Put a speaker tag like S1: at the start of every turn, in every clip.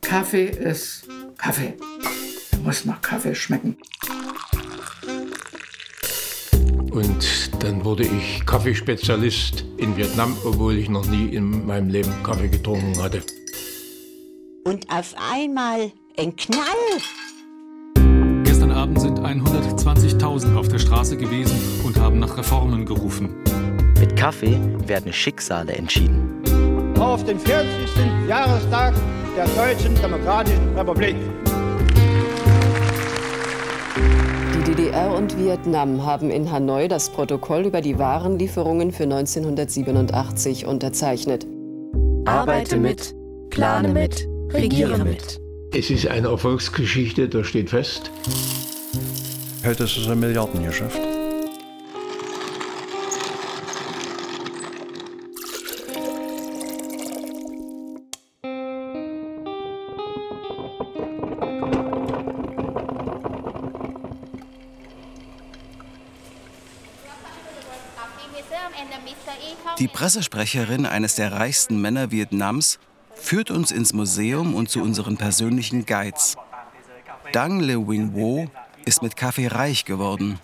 S1: Kaffee ist Kaffee. Er muss nach Kaffee schmecken.
S2: Und dann wurde ich Kaffeespezialist in Vietnam, obwohl ich noch nie in meinem Leben Kaffee getrunken hatte.
S3: Und auf einmal ein Knall.
S4: Gestern Abend sind 120.000 auf der Straße gewesen und haben nach Reformen gerufen.
S5: Mit Kaffee werden Schicksale entschieden.
S6: Auf den 40. Jahrestag der Deutschen Demokratischen Republik.
S7: Die DDR und Vietnam haben in Hanoi das Protokoll über die Warenlieferungen für 1987 unterzeichnet.
S5: Arbeite mit, plane mit, regiere mit.
S2: Es ist eine Erfolgsgeschichte, das steht fest.
S8: Heute ist es ein Milliardengeschäft.
S9: Die Pressesprecherin eines der reichsten Männer Vietnams führt uns ins Museum und zu unseren persönlichen Guides. Dang Le Wing Wo ist mit Kaffee reich geworden.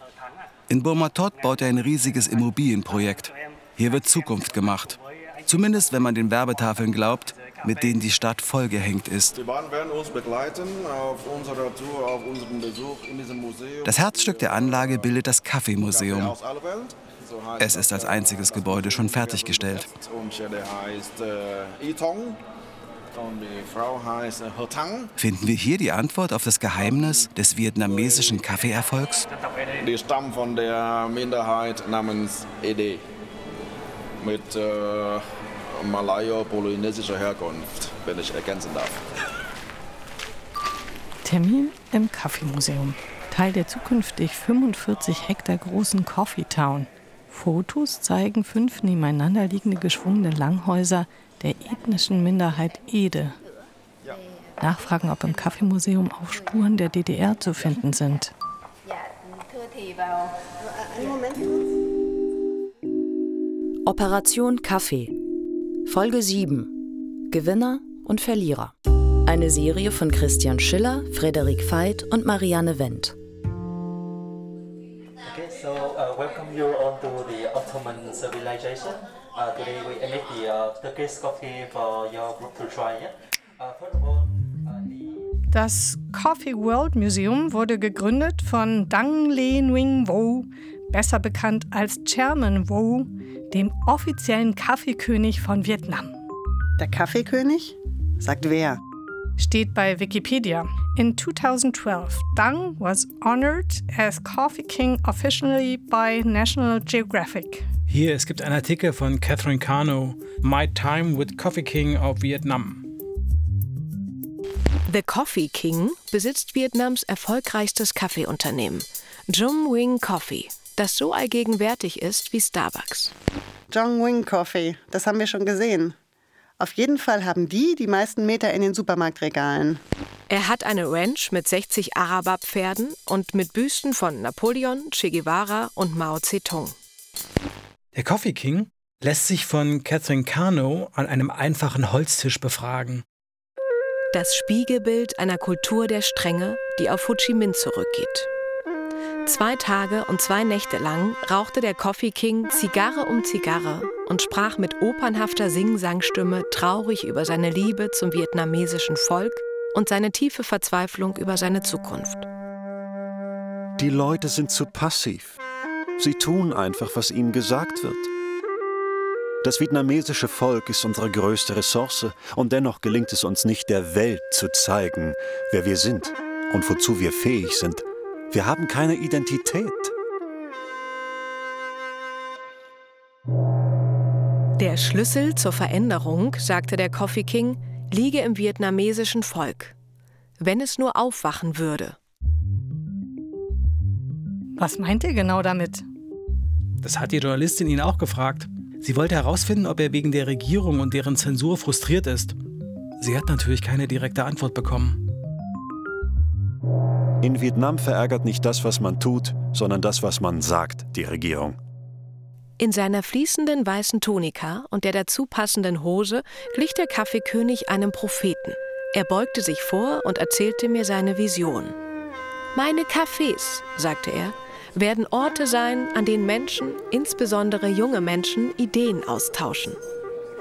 S9: In Burma-Tot baut er ein riesiges Immobilienprojekt. Hier wird Zukunft gemacht. Zumindest wenn man den Werbetafeln glaubt, mit denen die Stadt vollgehängt ist.
S10: Die Bahn werden uns begleiten auf unserer Tour, auf unserem Besuch in diesem Museum.
S9: Das Herzstück der Anlage bildet das Kaffeemuseum. Es ist als einziges Gebäude schon fertiggestellt.
S10: Und die Frau heißt.
S9: Finden wir hier die Antwort auf das Geheimnis des vietnamesischen Kaffeeerfolgs?
S10: Die stammen von der Minderheit namens Ede. Mit äh, malayo-polynesischer Herkunft, wenn ich ergänzen darf.
S11: Termin im Kaffeemuseum. Teil der zukünftig 45 Hektar großen Coffee Town. Fotos zeigen fünf nebeneinander liegende geschwungene Langhäuser der ethnischen Minderheit Ede. Nachfragen, ob im Kaffeemuseum auch Spuren der DDR zu finden sind.
S12: Operation Kaffee. Folge 7. Gewinner und Verlierer. Eine Serie von Christian Schiller, Frederik Veit und Marianne Wendt.
S13: Welcome you on to the Ottoman civilization. Uh, today we emit the uh, Turkish coffee for your group to try. Yeah? Uh, first of all,
S11: Das Coffee World Museum wurde gegründet von Dang Le Nguyen Vo, besser bekannt als Chairman Vo, dem offiziellen Kaffeekönig von Vietnam.
S14: Der Kaffeekönig? Sagt wer?
S11: Steht bei Wikipedia. In 2012, Dang was honored as Coffee King officially by National Geographic.
S15: Hier, es gibt einen Artikel von Catherine Cano, My Time with Coffee King of Vietnam.
S16: The Coffee King besitzt Vietnams erfolgreichstes Kaffeeunternehmen, Jum Wing Coffee, das so allgegenwärtig ist wie Starbucks.
S14: Jong Wing Coffee, das haben wir schon gesehen. Auf jeden Fall haben die die meisten Meter in den Supermarktregalen.
S16: Er hat eine Ranch mit 60 Araber-Pferden und mit Büsten von Napoleon, Che Guevara und Mao Zedong.
S15: Der Coffee King lässt sich von Catherine Cano an einem einfachen Holztisch befragen.
S16: Das Spiegelbild einer Kultur der Strenge, die auf Ho Chi Minh zurückgeht. Zwei Tage und zwei Nächte lang rauchte der Coffee King Zigarre um Zigarre und sprach mit opernhafter Sing-Sang-Stimme traurig über seine Liebe zum vietnamesischen Volk und seine tiefe Verzweiflung über seine Zukunft.
S8: Die Leute sind zu passiv. Sie tun einfach, was ihnen gesagt wird. Das vietnamesische Volk ist unsere größte Ressource und dennoch gelingt es uns nicht, der Welt zu zeigen, wer wir sind und wozu wir fähig sind. Wir haben keine Identität.
S16: Der Schlüssel zur Veränderung, sagte der Coffee King, liege im vietnamesischen Volk. Wenn es nur aufwachen würde.
S11: Was meint ihr genau damit?
S15: Das hat die Journalistin ihn auch gefragt. Sie wollte herausfinden, ob er wegen der Regierung und deren Zensur frustriert ist. Sie hat natürlich keine direkte Antwort bekommen.
S8: In Vietnam verärgert nicht das, was man tut, sondern das, was man sagt, die Regierung.
S16: In seiner fließenden weißen Tunika und der dazu passenden Hose glich der Kaffeekönig einem Propheten. Er beugte sich vor und erzählte mir seine Vision. Meine Cafés, sagte er, werden Orte sein, an denen Menschen, insbesondere junge Menschen, Ideen austauschen.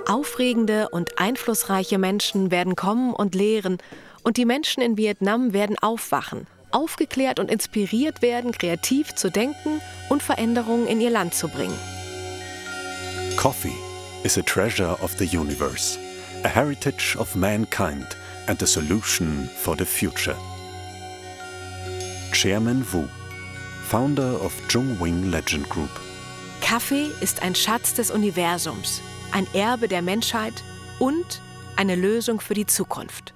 S16: Aufregende und einflussreiche Menschen werden kommen und lehren, und die Menschen in Vietnam werden aufwachen, aufgeklärt und inspiriert werden, kreativ zu denken und Veränderungen in ihr Land zu bringen.
S8: Coffee is a treasure of the universe, a heritage of mankind and a solution for the future. Chairman Wu, founder of Zhongwing Legend Group.
S16: Kaffee ist ein Schatz des Universums, ein Erbe der Menschheit und eine Lösung für die Zukunft.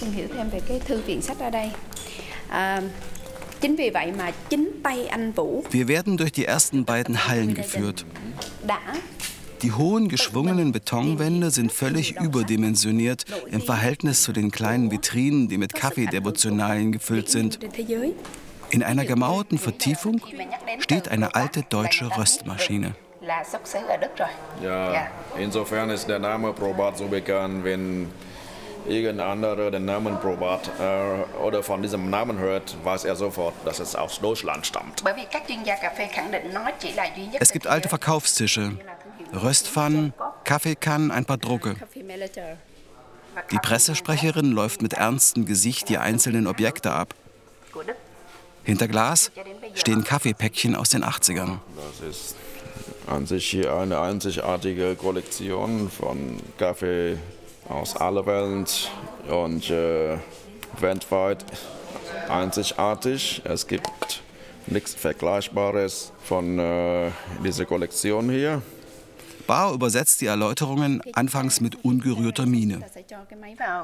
S17: Tìm hiểu thêm về cái thư viện sách ở đây. À, chính vì vậy mà chính tay anh Vũ
S9: Wir werden durch die ersten beiden Hallen geführt.
S17: đã
S9: Die hohen geschwungenen Betonwände sind völlig überdimensioniert im Verhältnis zu den kleinen Vitrinen, die mit Kaffeedevotionalien gefüllt sind. In einer gemauerten Vertiefung steht eine alte deutsche Röstmaschine.
S10: Ja, insofern ist der Name Probat so bekannt, wenn irgendein anderer den Namen Probat äh, oder von diesem Namen hört, weiß er sofort, dass es aus Deutschland stammt.
S9: Es gibt alte Verkaufstische, Röstpfannen, Kaffeekannen, ein paar Drucke. Die Pressesprecherin läuft mit ernstem Gesicht die einzelnen Objekte ab. Hinter Glas stehen Kaffeepäckchen aus den 80ern.
S10: Das ist an sich hier eine einzigartige Kollektion von Kaffee aus aller Welt und äh, weltweit einzigartig. Es gibt nichts Vergleichbares von äh, dieser Kollektion hier.
S9: Bao übersetzt die Erläuterungen anfangs mit ungerührter Miene.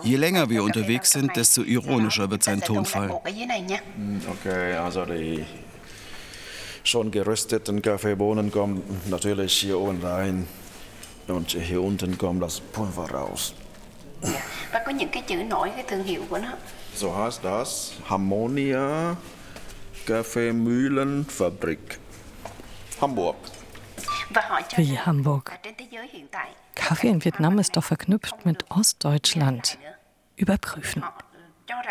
S9: Je länger wir unterwegs sind, desto ironischer wird sein Tonfall.
S10: Hm, Okay, also die schon gerösteten Kaffeebohnen kommen natürlich hier oben rein und hier unten kommt das Pulver raus.
S17: Và có những cái chữ nổi cái thương hiệu của nó.
S10: So heißt das Harmonia Kaffeemühlenfabrik Hamburg.
S11: Wie Hamburg. Kaffee in Vietnam ist doch verknüpft mit Ostdeutschland. Überprüfen.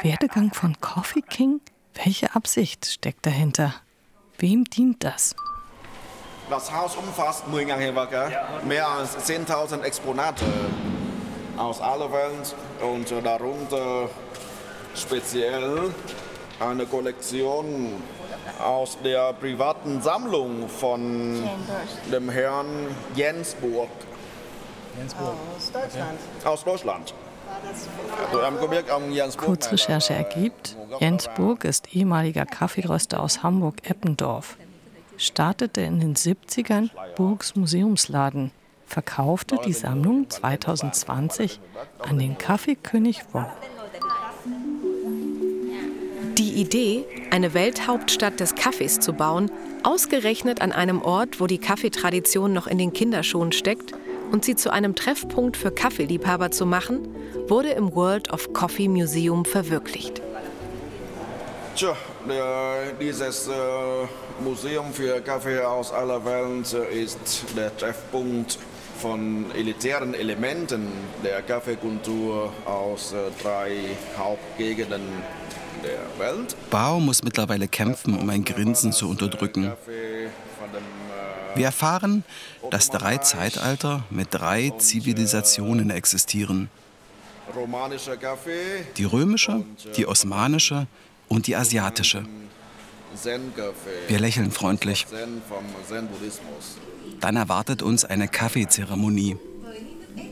S11: Werdegang von Coffee King? Welche Absicht steckt dahinter? Wem dient das?
S10: Das Haus umfasst 10.000 Handwerker, mehr als 10.000 Exponate aus aller Welt und äh, darunter speziell eine Kollektion aus der privaten Sammlung von dem Herrn Jensburg
S14: Aus Deutschland.
S10: aus Deutschland. Jensburg.
S11: Kurzrecherche ergibt, Jens Burg ist ehemaliger Kaffeeröster aus Hamburg-Eppendorf. Startete in den 70ern Burgs Museumsladen, verkaufte die Sammlung 2020 an den Kaffeekönig Wow.
S16: Die Idee, eine Welthauptstadt des Kaffees zu bauen, ausgerechnet an einem Ort, wo die Kaffeetradition noch in den Kinderschuhen steckt, und sie zu einem Treffpunkt für Kaffeeliebhaber zu machen, wurde im World of Coffee Museum verwirklicht.
S10: Tja, der, dieses äh, Museum für Kaffee aus aller Welt äh, ist der Treffpunkt von elitären Elementen der Kaffeekultur aus äh, drei Hauptgegenden der Welt.
S9: Bao muss mittlerweile kämpfen, um ein Grinsen zu unterdrücken. Wir erfahren, dass drei Zeitalter mit drei Zivilisationen existieren. Die römische, die osmanische und die asiatische. Wir lächeln freundlich. Dann erwartet uns eine Kaffeezeremonie.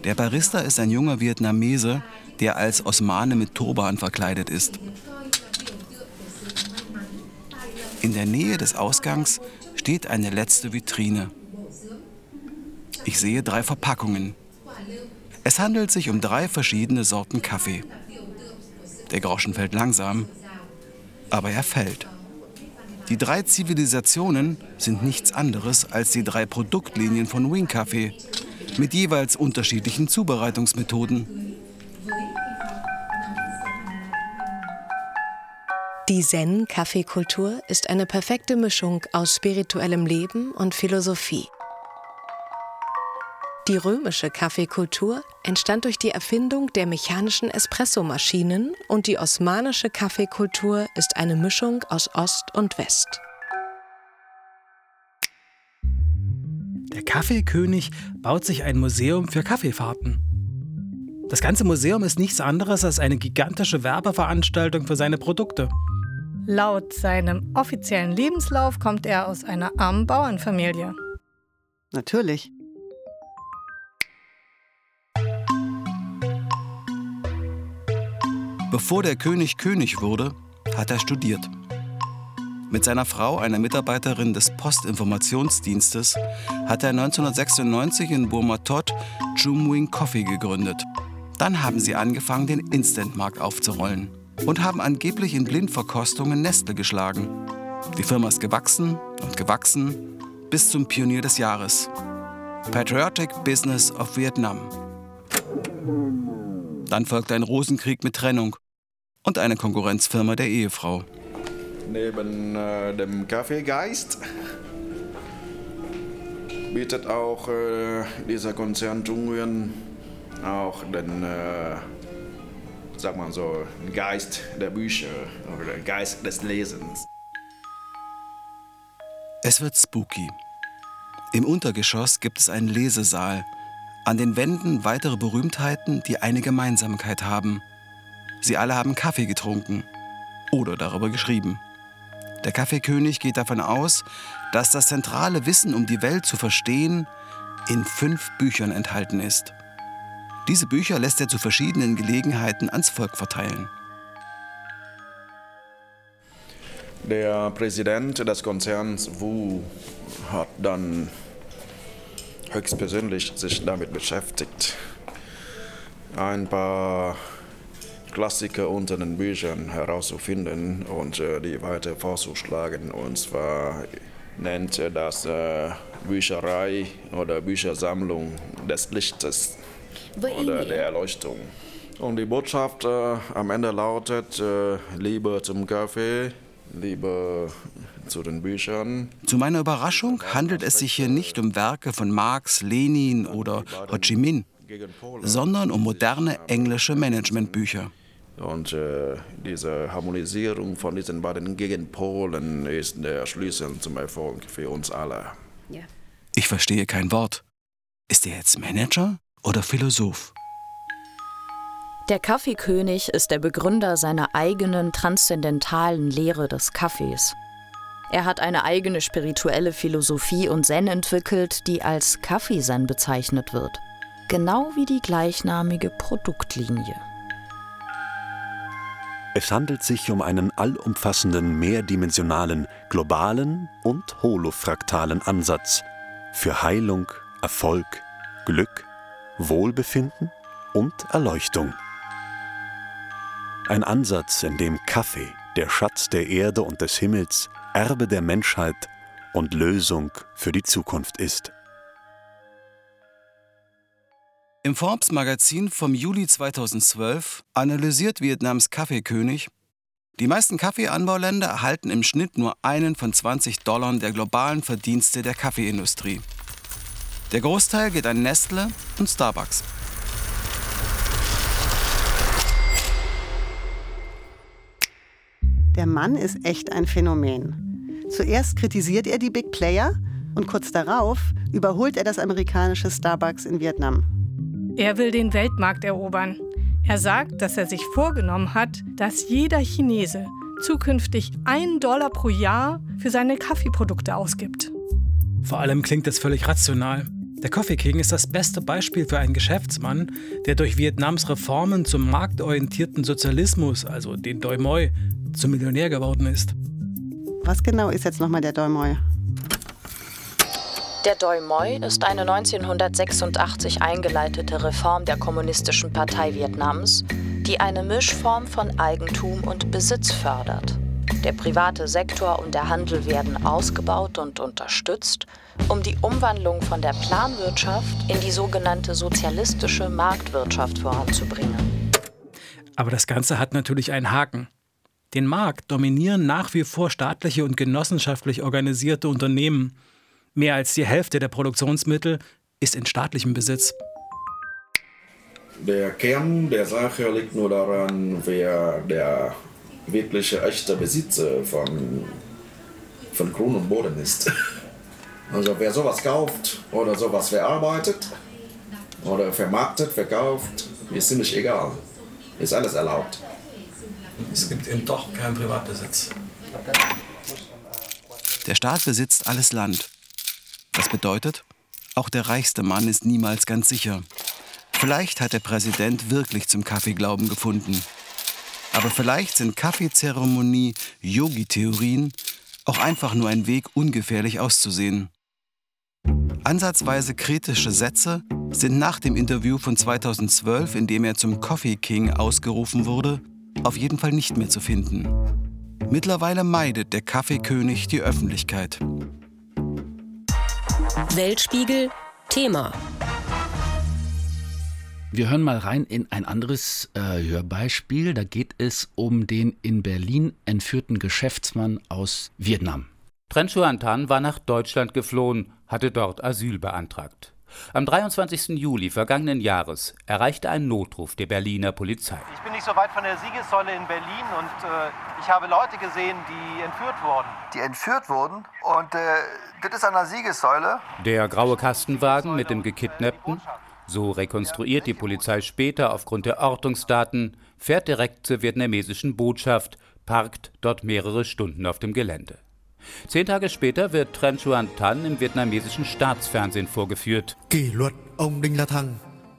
S9: Der Barista ist ein junger Vietnamese, der als Osmane mit Turban verkleidet ist. In der Nähe des Ausgangs steht eine letzte Vitrine. Ich sehe drei Verpackungen. Es handelt sich um drei verschiedene Sorten Kaffee. Der Groschen fällt langsam, aber er fällt. Die drei Zivilisationen sind nichts anderes als die drei Produktlinien von Wing Kaffee mit jeweils unterschiedlichen Zubereitungsmethoden.
S16: Die Zen-Kaffeekultur ist eine perfekte Mischung aus spirituellem Leben und Philosophie. Die römische Kaffeekultur entstand durch die Erfindung der mechanischen Espressomaschinen und die osmanische Kaffeekultur ist eine Mischung aus Ost und West.
S15: Der Kaffeekönig baut sich ein Museum für Kaffeefahrten. Das ganze Museum ist nichts anderes als eine gigantische Werbeveranstaltung für seine Produkte.
S11: Laut seinem offiziellen Lebenslauf kommt er aus einer armen Bauernfamilie.
S14: Natürlich.
S9: Bevor der König König wurde, hat er studiert. Mit seiner Frau, einer Mitarbeiterin des Postinformationsdienstes, hat er 1996 in Burma-Tot Jumwing Coffee gegründet. Dann haben sie angefangen, den Instant-Markt aufzurollen und haben angeblich in Blindverkostungen Nestle geschlagen. Die Firma ist gewachsen und gewachsen bis zum Pionier des Jahres. Patriotic Business of Vietnam. Dann folgte ein Rosenkrieg mit Trennung und eine Konkurrenzfirma der Ehefrau.
S10: Neben äh, dem Kaffeegeist bietet auch äh, dieser Konzern Jungwirn auch den, äh, sag mal so, den Geist der Bücher oder den Geist des Lesens.
S9: Es wird spooky. Im Untergeschoss gibt es einen Lesesaal. An den Wänden weitere Berühmtheiten, die eine Gemeinsamkeit haben. Sie alle haben Kaffee getrunken oder darüber geschrieben. Der Kaffeekönig geht davon aus, dass das zentrale Wissen, um die Welt zu verstehen, in fünf Büchern enthalten ist. Diese Bücher lässt er zu verschiedenen Gelegenheiten ans Volk verteilen.
S10: Der Präsident des Konzerns Wu hat dann höchstpersönlich sich damit beschäftigt, ein paar Klassiker unter den Büchern herauszufinden und äh, die weiter vorzuschlagen. Und zwar nennt er das äh, Bücherei oder Büchersammlung des Lichtes oder der Erleuchtung. Und die Botschaft äh, am Ende lautet, äh, Liebe zum Kaffee, Liebe zu den Büchern.
S9: Zu meiner Überraschung handelt es sich hier nicht um Werke von Marx, Lenin oder Ho Chi Minh, sondern um moderne englische Managementbücher.
S10: Und äh, diese Harmonisierung von diesen beiden Gegenpolen ist der Schlüssel zum Erfolg für uns alle.
S9: Ich verstehe kein Wort. Ist er jetzt Manager oder Philosoph?
S12: Der Kaffeekönig ist der Begründer seiner eigenen transzendentalen Lehre des Kaffees. Er hat eine eigene spirituelle Philosophie und Zen entwickelt, die als Kaffeezen bezeichnet wird. Genau wie die gleichnamige Produktlinie.
S8: Es handelt sich um einen allumfassenden, mehrdimensionalen, globalen und holofraktalen Ansatz für Heilung, Erfolg, Glück, Wohlbefinden und Erleuchtung. Ein Ansatz, in dem Kaffee, der Schatz der Erde und des Himmels, Erbe der Menschheit und Lösung für die Zukunft ist.
S9: Im Forbes-Magazin vom Juli 2012 analysiert Vietnams Kaffeekönig, die meisten Kaffeeanbauländer erhalten im Schnitt nur einen von 20 Dollar der globalen Verdienste der Kaffeeindustrie. Der Großteil geht an Nestle und Starbucks.
S14: Der Mann ist echt ein Phänomen. Zuerst kritisiert er die Big Player und kurz darauf überholt er das amerikanische Starbucks in Vietnam.
S11: Er will den Weltmarkt erobern. Er sagt, dass er sich vorgenommen hat, dass jeder Chinese zukünftig einen Dollar pro Jahr für seine Kaffeeprodukte ausgibt.
S15: Vor allem klingt das völlig rational. Der Coffee King ist das beste Beispiel für einen Geschäftsmann, der durch Vietnams Reformen zum marktorientierten Sozialismus, also den Doi Moi, zum Millionär geworden ist.
S14: Was genau ist jetzt nochmal der Doi Moi?
S12: Der Doi Moi ist eine 1986 eingeleitete Reform der Kommunistischen Partei Vietnams, die eine Mischform von Eigentum und Besitz fördert. Der private Sektor und der Handel werden ausgebaut und unterstützt, um die Umwandlung von der Planwirtschaft in die sogenannte sozialistische Marktwirtschaft voranzubringen.
S15: Aber das Ganze hat natürlich einen Haken. Den Markt dominieren nach wie vor staatliche und genossenschaftlich organisierte Unternehmen. Mehr als die Hälfte der Produktionsmittel ist in staatlichem Besitz.
S10: Der Kern der Sache liegt nur daran, wer der wirkliche echte Besitzer von, von Grund und Boden ist. Also wer sowas kauft oder sowas verarbeitet oder vermarktet, verkauft, ist ziemlich egal. Ist alles erlaubt.
S15: Es gibt eben doch keinen Privatbesitz.
S9: Der Staat besitzt alles Land. Das bedeutet, auch der reichste Mann ist niemals ganz sicher. Vielleicht hat der Präsident wirklich zum Kaffeeglauben gefunden. Aber vielleicht sind Kaffeezeremonie, Yogi-Theorien auch einfach nur ein Weg, ungefährlich auszusehen. Ansatzweise kritische Sätze sind nach dem Interview von 2012, in dem er zum Coffee King ausgerufen wurde, auf jeden Fall nicht mehr zu finden. Mittlerweile meidet der Kaffeekönig die Öffentlichkeit.
S18: Weltspiegel Thema.
S1: Wir hören mal rein in ein anderes äh, Hörbeispiel. Da geht es um den in Berlin entführten Geschäftsmann aus Vietnam.
S19: Tren Xuan Tan war nach Deutschland geflohen, hatte dort Asyl beantragt. Am 23. Juli vergangenen Jahres erreichte ein Notruf der Berliner Polizei.
S20: Ich bin nicht so weit von der Siegessäule in Berlin und äh, ich habe Leute gesehen, die entführt wurden.
S21: Die entführt wurden und äh, das ist an der Siegessäule.
S19: Der graue Kastenwagen mit dem Gekidnappten, so rekonstruiert die Polizei später aufgrund der Ortungsdaten, fährt direkt zur vietnamesischen Botschaft, parkt dort mehrere Stunden auf dem Gelände. Zehn Tage später wird Tran Xuan Tan im vietnamesischen Staatsfernsehen vorgeführt.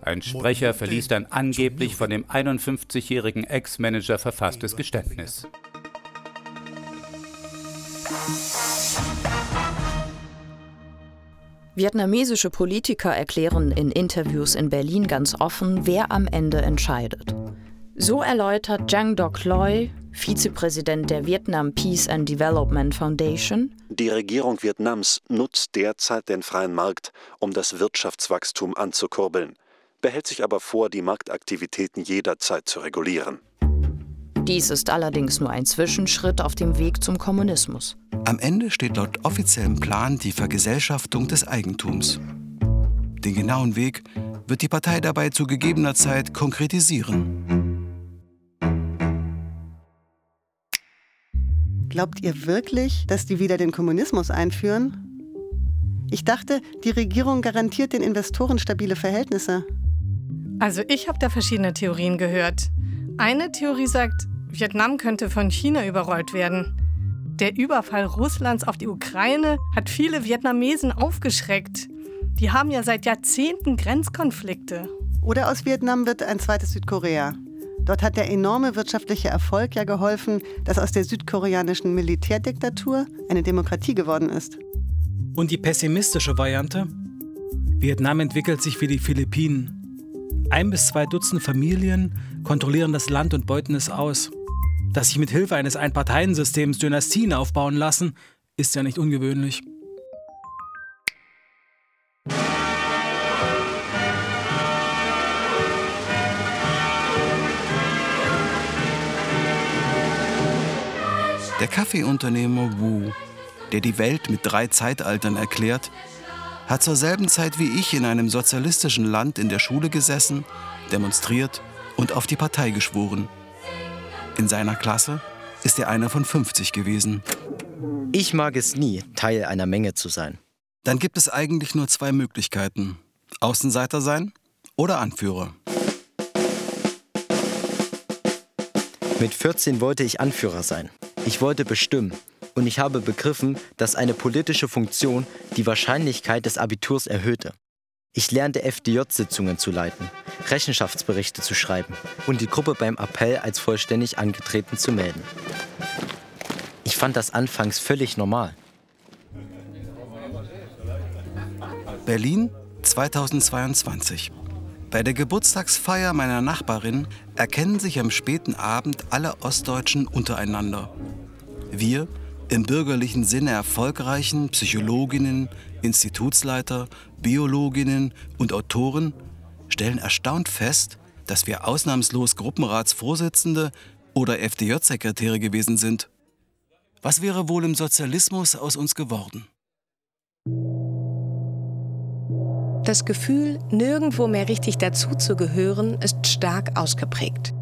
S19: Ein Sprecher verliest ein angeblich von dem 51-jährigen Ex-Manager verfasstes Geständnis.
S12: Vietnamesische Politiker erklären in Interviews in Berlin ganz offen, wer am Ende entscheidet. So erläutert Giang Doc Loy, Vizepräsident der Vietnam Peace and Development Foundation.
S8: Die Regierung Vietnams nutzt derzeit den freien Markt, um das Wirtschaftswachstum anzukurbeln, behält sich aber vor, die Marktaktivitäten jederzeit zu regulieren.
S12: Dies ist allerdings nur ein Zwischenschritt auf dem Weg zum Kommunismus.
S9: Am Ende steht laut offiziellem Plan die Vergesellschaftung des Eigentums. Den genauen Weg wird die Partei dabei zu gegebener Zeit konkretisieren.
S14: Glaubt ihr wirklich, dass die wieder den Kommunismus einführen? Ich dachte, die Regierung garantiert den Investoren stabile Verhältnisse.
S11: Also ich habe da verschiedene Theorien gehört. Eine Theorie sagt, Vietnam könnte von China überrollt werden. Der Überfall Russlands auf die Ukraine hat viele Vietnamesen aufgeschreckt. Die haben ja seit Jahrzehnten Grenzkonflikte.
S14: Oder aus Vietnam wird ein zweites Südkorea. Dort hat der enorme wirtschaftliche Erfolg ja geholfen, dass aus der südkoreanischen Militärdiktatur eine Demokratie geworden ist.
S15: Und die pessimistische Variante? Vietnam entwickelt sich wie die Philippinen. Ein bis zwei Dutzend Familien kontrollieren das Land und beuten es aus. Dass sich mit Hilfe eines Einparteiensystems Dynastien aufbauen lassen, ist ja nicht ungewöhnlich.
S9: Der Kaffeeunternehmer Wu, der die Welt mit drei Zeitaltern erklärt, hat zur selben Zeit wie ich in einem sozialistischen Land in der Schule gesessen, demonstriert und auf die Partei geschworen. In seiner Klasse ist er einer von 50 gewesen.
S22: Ich mag es nie, Teil einer Menge zu sein.
S9: Dann gibt es eigentlich nur zwei Möglichkeiten. Außenseiter sein oder Anführer.
S22: Mit 14 wollte ich Anführer sein. Ich wollte bestimmen. Und ich habe begriffen, dass eine politische Funktion die Wahrscheinlichkeit des Abiturs erhöhte. Ich lernte FDJ-Sitzungen zu leiten, Rechenschaftsberichte zu schreiben und die Gruppe beim Appell als vollständig angetreten zu melden. Ich fand das anfangs völlig normal.
S9: Berlin 2022. Bei der Geburtstagsfeier meiner Nachbarin erkennen sich am späten Abend alle Ostdeutschen untereinander. Wir, im bürgerlichen Sinne erfolgreichen Psychologinnen, Institutsleiter, Biologinnen und Autoren, stellen erstaunt fest, dass wir ausnahmslos Gruppenratsvorsitzende oder FDJ-Sekretäre gewesen sind. Was wäre wohl im Sozialismus aus uns geworden?
S16: Das Gefühl, nirgendwo mehr richtig dazuzugehören, ist stark ausgeprägt.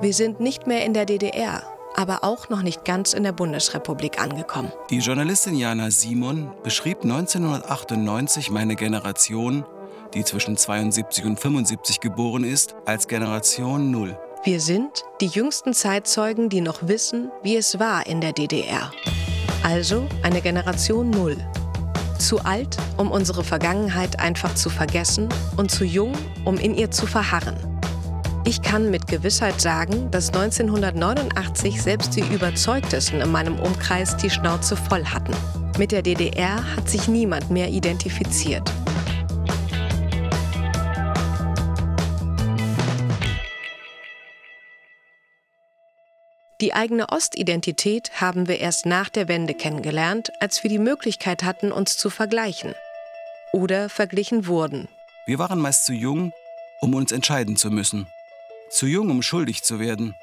S16: Wir sind nicht mehr in der DDR, aber auch noch nicht ganz in der Bundesrepublik angekommen.
S9: Die Journalistin Jana Simon beschrieb 1998 meine Generation, die zwischen 72 und 75 geboren ist, als Generation Null.
S16: Wir sind die jüngsten Zeitzeugen, die noch wissen, wie es war in der DDR. Also eine Generation Null. Zu alt, um unsere Vergangenheit einfach zu vergessen und zu jung, um in ihr zu verharren. Ich kann mit Gewissheit sagen, dass 1989 selbst die Überzeugtesten in meinem Umkreis die Schnauze voll hatten. Mit der DDR hat sich niemand mehr identifiziert. Die eigene Ostidentität haben wir erst nach der Wende kennengelernt, als wir die Möglichkeit hatten, uns zu vergleichen. Oder verglichen wurden.
S9: Wir waren meist zu jung, um uns entscheiden zu müssen. Zu jung, um schuldig zu werden.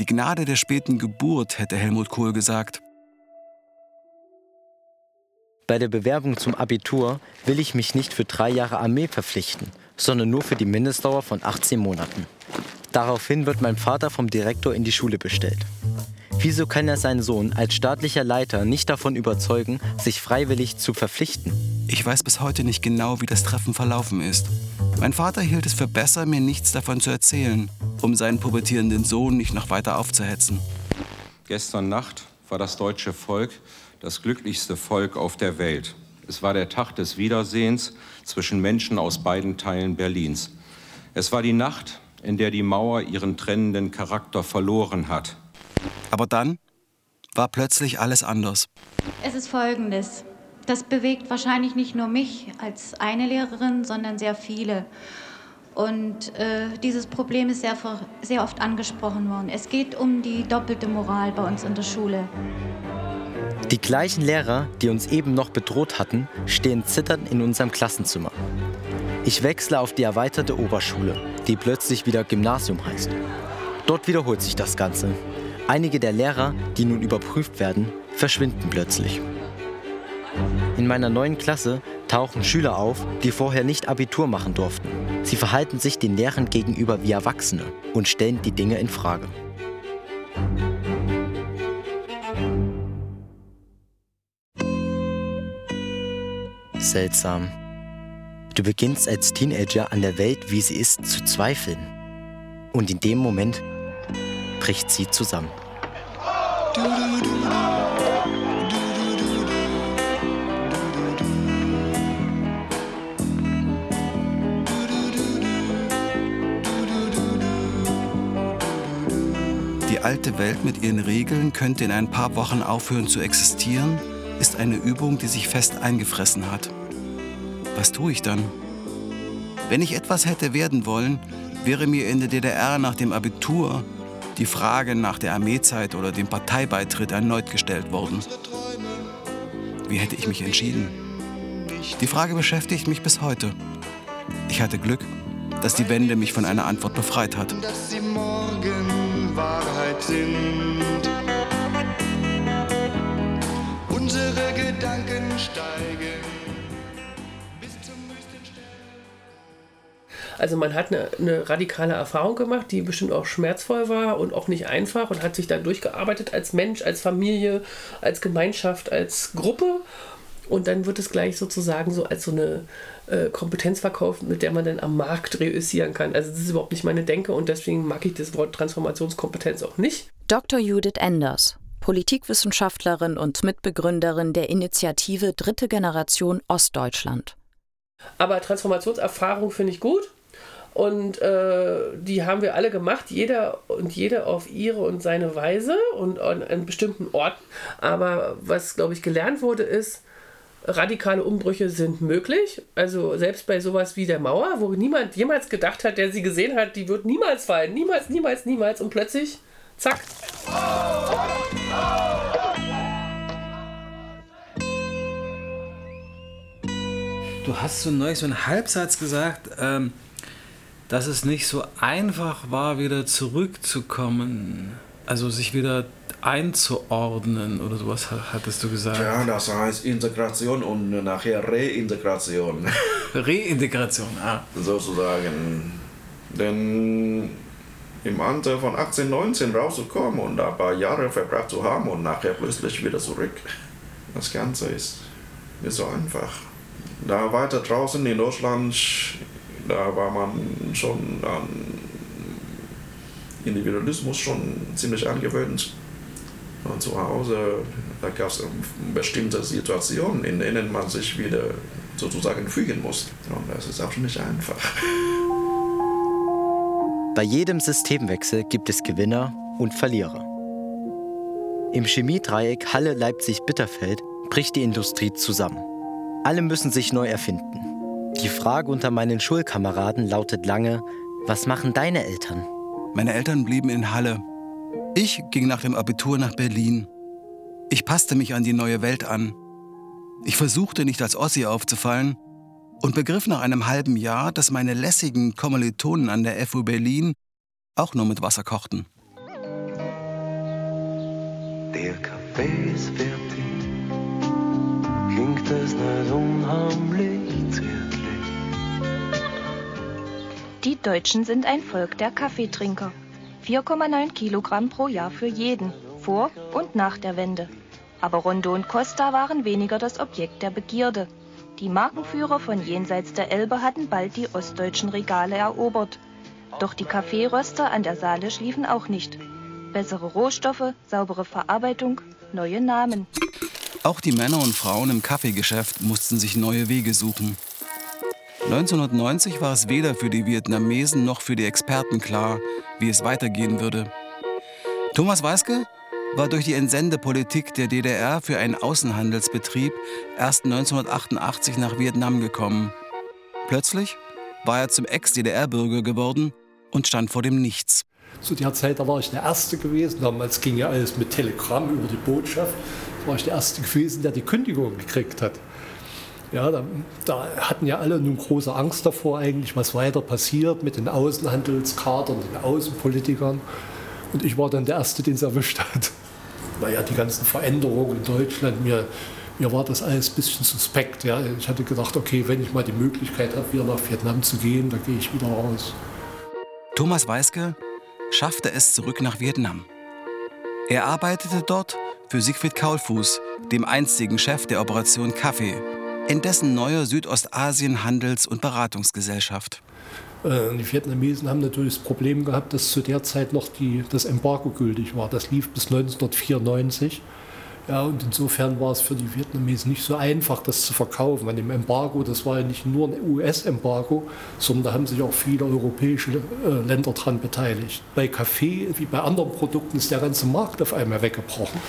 S9: Die Gnade der späten Geburt, hätte Helmut Kohl gesagt.
S22: Bei der Bewerbung zum Abitur will ich mich nicht für drei Jahre Armee verpflichten, sondern nur für die Mindestdauer von 18 Monaten. Daraufhin wird mein Vater vom Direktor in die Schule bestellt. Wieso kann er seinen Sohn als staatlicher Leiter nicht davon überzeugen, sich freiwillig zu verpflichten?
S9: Ich weiß bis heute nicht genau, wie das Treffen verlaufen ist. Mein Vater hielt es für besser, mir nichts davon zu erzählen, um seinen pubertierenden Sohn nicht noch weiter aufzuhetzen.
S23: Gestern Nacht war das deutsche Volk das glücklichste Volk auf der Welt. Es war der Tag des Wiedersehens zwischen Menschen aus beiden Teilen Berlins. Es war die Nacht, in der die Mauer ihren trennenden Charakter verloren hat.
S9: Aber dann war plötzlich alles anders.
S24: Es ist Folgendes. Das bewegt wahrscheinlich nicht nur mich als eine Lehrerin, sondern sehr viele. Und äh, dieses Problem ist sehr, sehr oft angesprochen worden. Es geht um die doppelte Moral bei uns in der Schule.
S22: Die gleichen Lehrer, die uns eben noch bedroht hatten, stehen zitternd in unserem Klassenzimmer. Ich wechsle auf die erweiterte Oberschule, die plötzlich wieder Gymnasium heißt. Dort wiederholt sich das Ganze. Einige der Lehrer, die nun überprüft werden, verschwinden plötzlich. In meiner neuen Klasse tauchen Schüler auf, die vorher nicht Abitur machen durften. Sie verhalten sich den Lehrern gegenüber wie Erwachsene und stellen die Dinge in Frage. Seltsam. Du beginnst als Teenager an der Welt, wie sie ist, zu zweifeln. Und in dem Moment bricht sie zusammen.
S9: Die alte Welt mit ihren Regeln könnte in ein paar Wochen aufhören zu existieren, ist eine Übung, die sich fest eingefressen hat. Was tue ich dann? Wenn ich etwas hätte werden wollen, wäre mir in der DDR nach dem Abitur die Frage nach der Armeezeit oder dem Parteibeitritt erneut gestellt worden. Wie hätte ich mich entschieden? Die Frage beschäftigt mich bis heute. Ich hatte Glück, dass die Wende mich von einer Antwort befreit hat.
S25: Dass sie morgen Wahrheit sind. Unsere Gedanken steigen.
S26: Also man hat eine, eine, radikale Erfahrung gemacht, die bestimmt auch schmerzvoll war und auch nicht einfach und hat sich dann durchgearbeitet als Mensch, als Familie, als Gemeinschaft, als Gruppe. Und dann wird es gleich sozusagen so als so eine äh, Kompetenz verkauft, mit der man dann am Markt reüssieren kann. Also das ist überhaupt nicht meine Denke und deswegen mag ich das Wort Transformationskompetenz auch nicht.
S12: Dr. Judith Enders, Politikwissenschaftlerin und Mitbegründerin der Initiative Dritte Generation Ostdeutschland.
S26: Aber Transformationserfahrung finde ich gut. Und äh, die haben wir alle gemacht, jeder und jede auf ihre und seine Weise und an, an bestimmten Orten. Aber was, glaube ich, gelernt wurde, ist, radikale Umbrüche sind möglich. Also selbst bei sowas wie der Mauer, wo niemand jemals gedacht hat, der sie gesehen hat, die wird niemals fallen. Niemals, niemals, niemals. Und plötzlich, zack.
S15: Du hast so neu so einen Halbsatz gesagt, ähm,
S27: dass es nicht so einfach war, wieder zurückzukommen. Also sich wieder einzuordnen oder sowas hattest du gesagt.
S10: Ja, das heißt Integration und nachher Reintegration.
S27: Reintegration, ah.
S10: Sozusagen. Denn im Alter von 18, 19 rauszukommen und ein paar Jahre verbracht zu haben und nachher plötzlich wieder zurück. Das Ganze ist nicht so einfach. Da weiter draußen in Deutschland, da war man schon an Individualismus schon ziemlich angewöhnt. Und zu Hause, da gab es bestimmte Situationen, in denen man sich wieder sozusagen fügen muss. Und das ist auch nicht einfach.
S22: Bei jedem Systemwechsel gibt es Gewinner und Verlierer. Im Chemiedreieck Halle-Leipzig-Bitterfeld bricht die Industrie zusammen. Alle müssen sich neu erfinden. Die Frage unter meinen Schulkameraden lautet lange, was machen deine Eltern?
S9: Meine Eltern blieben in Halle. Ich ging nach dem Abitur nach Berlin. Ich passte mich an die neue Welt an. Ich versuchte nicht als Ossi aufzufallen und begriff nach einem halben Jahr, dass meine lässigen Kommilitonen an der FU Berlin auch nur mit Wasser kochten.
S25: Der Kaffee ist fertig, klingt es nicht unheimlich
S28: Die Deutschen sind ein Volk der Kaffeetrinker. 4,9 Kilogramm pro Jahr für jeden, vor und nach der Wende. Aber Rondo und Costa waren weniger das Objekt der Begierde. Die Markenführer von jenseits der Elbe hatten bald die ostdeutschen Regale erobert. Doch die Kaffeeröster an der Saale schliefen auch nicht. Bessere Rohstoffe, saubere Verarbeitung, neue Namen.
S9: Auch die Männer und Frauen im Kaffeegeschäft mussten sich neue Wege suchen. 1990 war es weder für die Vietnamesen noch für die Experten klar, wie es weitergehen würde. Thomas Weiske war durch die Entsendepolitik der DDR für einen Außenhandelsbetrieb erst 1988 nach Vietnam gekommen. Plötzlich war er zum Ex-DDR-Bürger geworden und stand vor dem Nichts.
S29: Zu der Zeit, da war ich der Erste gewesen. Damals ging ja alles mit Telegramm über die Botschaft. Da war ich der Erste gewesen, der die Kündigung gekriegt hat. Ja, da, da, hatten ja alle nun große Angst davor, eigentlich, was weiter passiert mit den Außenhandelskadern, den Außenpolitikern. Und ich war dann der Erste, den es erwischt hat. Naja, die ganzen Veränderungen in Deutschland, mir, mir war das alles ein bisschen suspekt. Ja. Ich hatte gedacht, okay, wenn ich mal die Möglichkeit habe, wieder nach Vietnam zu gehen, dann gehe ich wieder raus.
S9: Thomas Weiske schaffte es zurück nach Vietnam. Er arbeitete dort für Siegfried Kaulfuß, dem einstigen Chef der Operation Kaffee, in dessen neuer Südostasien-Handels- und Beratungsgesellschaft.
S29: Äh, die Vietnamesen haben natürlich das Problem gehabt, dass zu der Zeit noch die, das Embargo gültig war. Das lief bis 1994. Ja, und insofern war es für die Vietnamesen nicht so einfach, das zu verkaufen. An dem Embargo, das war ja nicht nur ein US-Embargo, sondern da haben sich auch viele europäische äh, Länder daran beteiligt. Bei Kaffee, wie bei anderen Produkten, ist der ganze Markt auf einmal weggebrochen.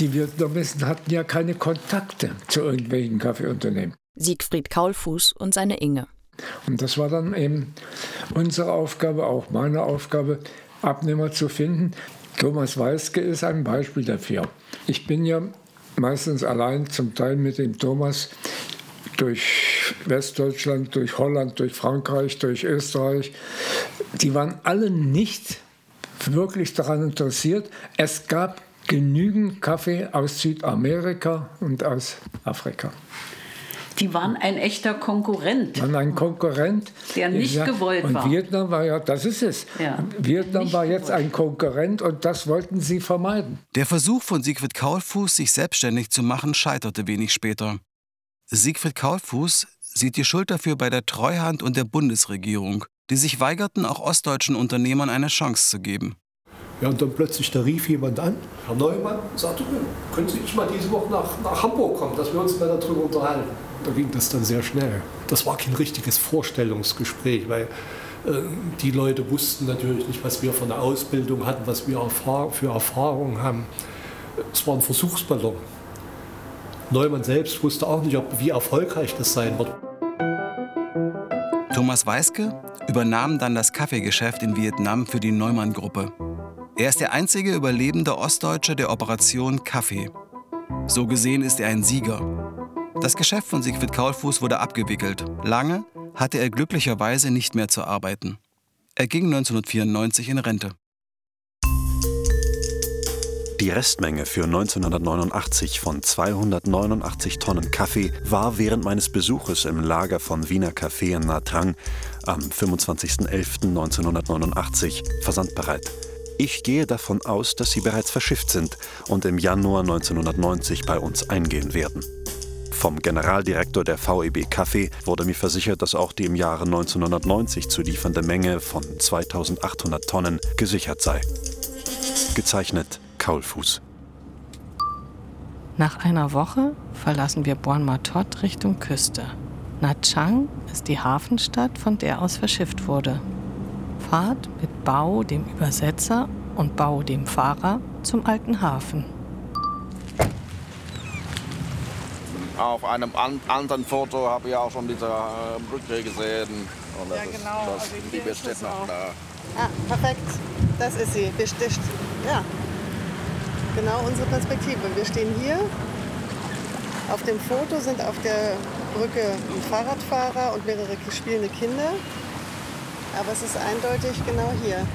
S30: Die Vietnamesen hatten ja keine Kontakte zu irgendwelchen Kaffeeunternehmen.
S12: Siegfried Kaulfuß und seine Inge.
S30: Und das war dann eben unsere Aufgabe, auch meine Aufgabe, Abnehmer zu finden. Thomas Weiske ist ein Beispiel dafür. Ich bin ja meistens allein, zum Teil mit dem Thomas durch Westdeutschland, durch Holland, durch Frankreich, durch Österreich. Die waren alle nicht wirklich daran interessiert. Es gab genügend Kaffee aus Südamerika und aus Afrika.
S31: Die waren ein echter Konkurrent.
S30: Waren ein Konkurrent,
S31: der nicht ja, gewollt
S30: und
S31: war.
S30: Und Vietnam war ja, das ist es. Ja, Vietnam war jetzt gewollt. ein Konkurrent und das wollten sie vermeiden.
S9: Der Versuch von Siegfried Kaulfuß, sich selbstständig zu machen, scheiterte wenig später. Siegfried Kaulfuß sieht die Schuld dafür bei der Treuhand und der Bundesregierung, die sich weigerten, auch ostdeutschen Unternehmern eine Chance zu geben.
S29: Ja, und dann plötzlich, da rief jemand an, Herr Neumann, sagte, können Sie nicht mal diese Woche nach, nach Hamburg kommen, dass wir uns mal darüber unterhalten. Da ging das dann sehr schnell. Das war kein richtiges Vorstellungsgespräch, weil äh, die Leute wussten natürlich nicht, was wir von der Ausbildung hatten, was wir erfahr für Erfahrungen haben. Es war ein Versuchsballon. Neumann selbst wusste auch nicht, ob, wie erfolgreich das sein wird.
S9: Thomas Weiske übernahm dann das Kaffeegeschäft in Vietnam für die Neumann-Gruppe. Er ist der einzige überlebende Ostdeutsche der Operation Kaffee. So gesehen ist er ein Sieger. Das Geschäft von Siegfried Kaulfuß wurde abgewickelt. Lange hatte er glücklicherweise nicht mehr zu arbeiten. Er ging 1994 in Rente.
S8: Die Restmenge für 1989 von 289 Tonnen Kaffee war während meines Besuches im Lager von Wiener Kaffee in Natrang am 25.11.1989 versandbereit. Ich gehe davon aus, dass sie bereits verschifft sind und im Januar 1990 bei uns eingehen werden. Vom Generaldirektor der VEB Kaffee wurde mir versichert, dass auch die im Jahre 1990 zu liefernde Menge von 2800 Tonnen gesichert sei. Gezeichnet Kaulfuß.
S11: Nach einer Woche verlassen wir Buon Matot Richtung Küste. Nha Trang ist die Hafenstadt, von der aus verschifft wurde. Fahrt mit Bau, dem Übersetzer, und Bau, dem Fahrer, zum alten Hafen.
S10: Auf einem an anderen Foto habe ich auch schon diese äh, Brücke gesehen. Und das
S14: Ja,
S10: ist-
S14: genau,
S10: Das,
S14: also
S10: die besteht
S14: es
S10: noch
S14: auch.
S10: da.
S14: Ah, perfekt. Das ist sie. Besticht. Ja. Genau unsere Perspektive. Wir stehen hier. Auf dem Foto sind auf der Brücke ein Fahrradfahrer und mehrere spielende Kinder. Aber es ist eindeutig genau hier.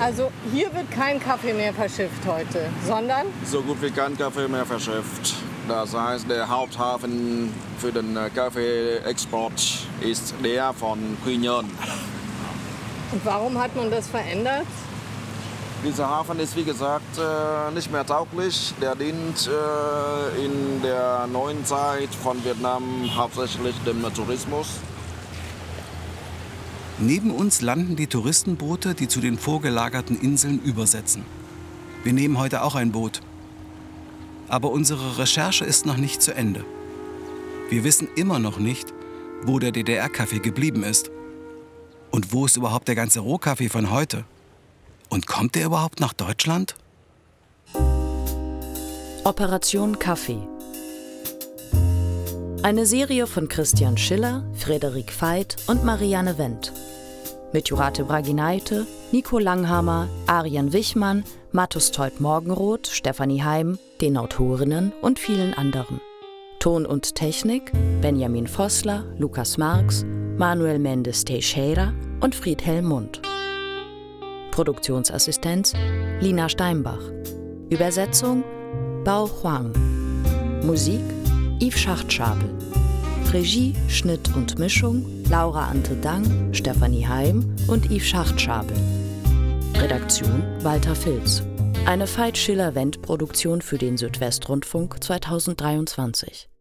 S32: Also hier wird kein Kaffee mehr verschifft heute, sondern
S10: So gut wie kein Kaffee mehr verschifft. Das heißt, der Haupthafen für den äh, Kaffeeexport ist der von Quy Nhon.
S32: und warum hat man das verändert?
S10: Dieser Hafen ist wie gesagt äh, nicht mehr tauglich. Der dient äh, in der neuen Zeit von Vietnam hauptsächlich dem Tourismus.
S9: Neben uns landen die Touristenboote, die zu den vorgelagerten Inseln übersetzen. Wir nehmen heute auch ein Boot. Aber unsere Recherche ist noch nicht zu Ende. Wir wissen immer noch nicht, wo der DDR-Kaffee geblieben ist. Und wo ist überhaupt der ganze Rohkaffee von heute? Und kommt der überhaupt nach Deutschland?
S12: Operation Kaffee. Eine Serie von Christian Schiller, Frederik Veit und Marianne Wendt. Mit Jurate Braginaite, Nico Langhammer, Arian Wichmann, Mattus Teut Morgenroth, Stefanie Heim, den Autorinnen und vielen anderen. Ton und Technik Benjamin Vossler, Lukas Marx, Manuel Mendes Teixeira und Friedhelm Mund. Produktionsassistenz Lina Steinbach. Übersetzung Bao Huang. Musik Yves Schachtschabel. Regie, Schnitt und Mischung Laura Ante Dang, Stefanie Heim und Yves Schachtschabel. Redaktion Walter Filz. Eine Veit Schiller-Wendt-Produktion für den Südwestrundfunk 2023.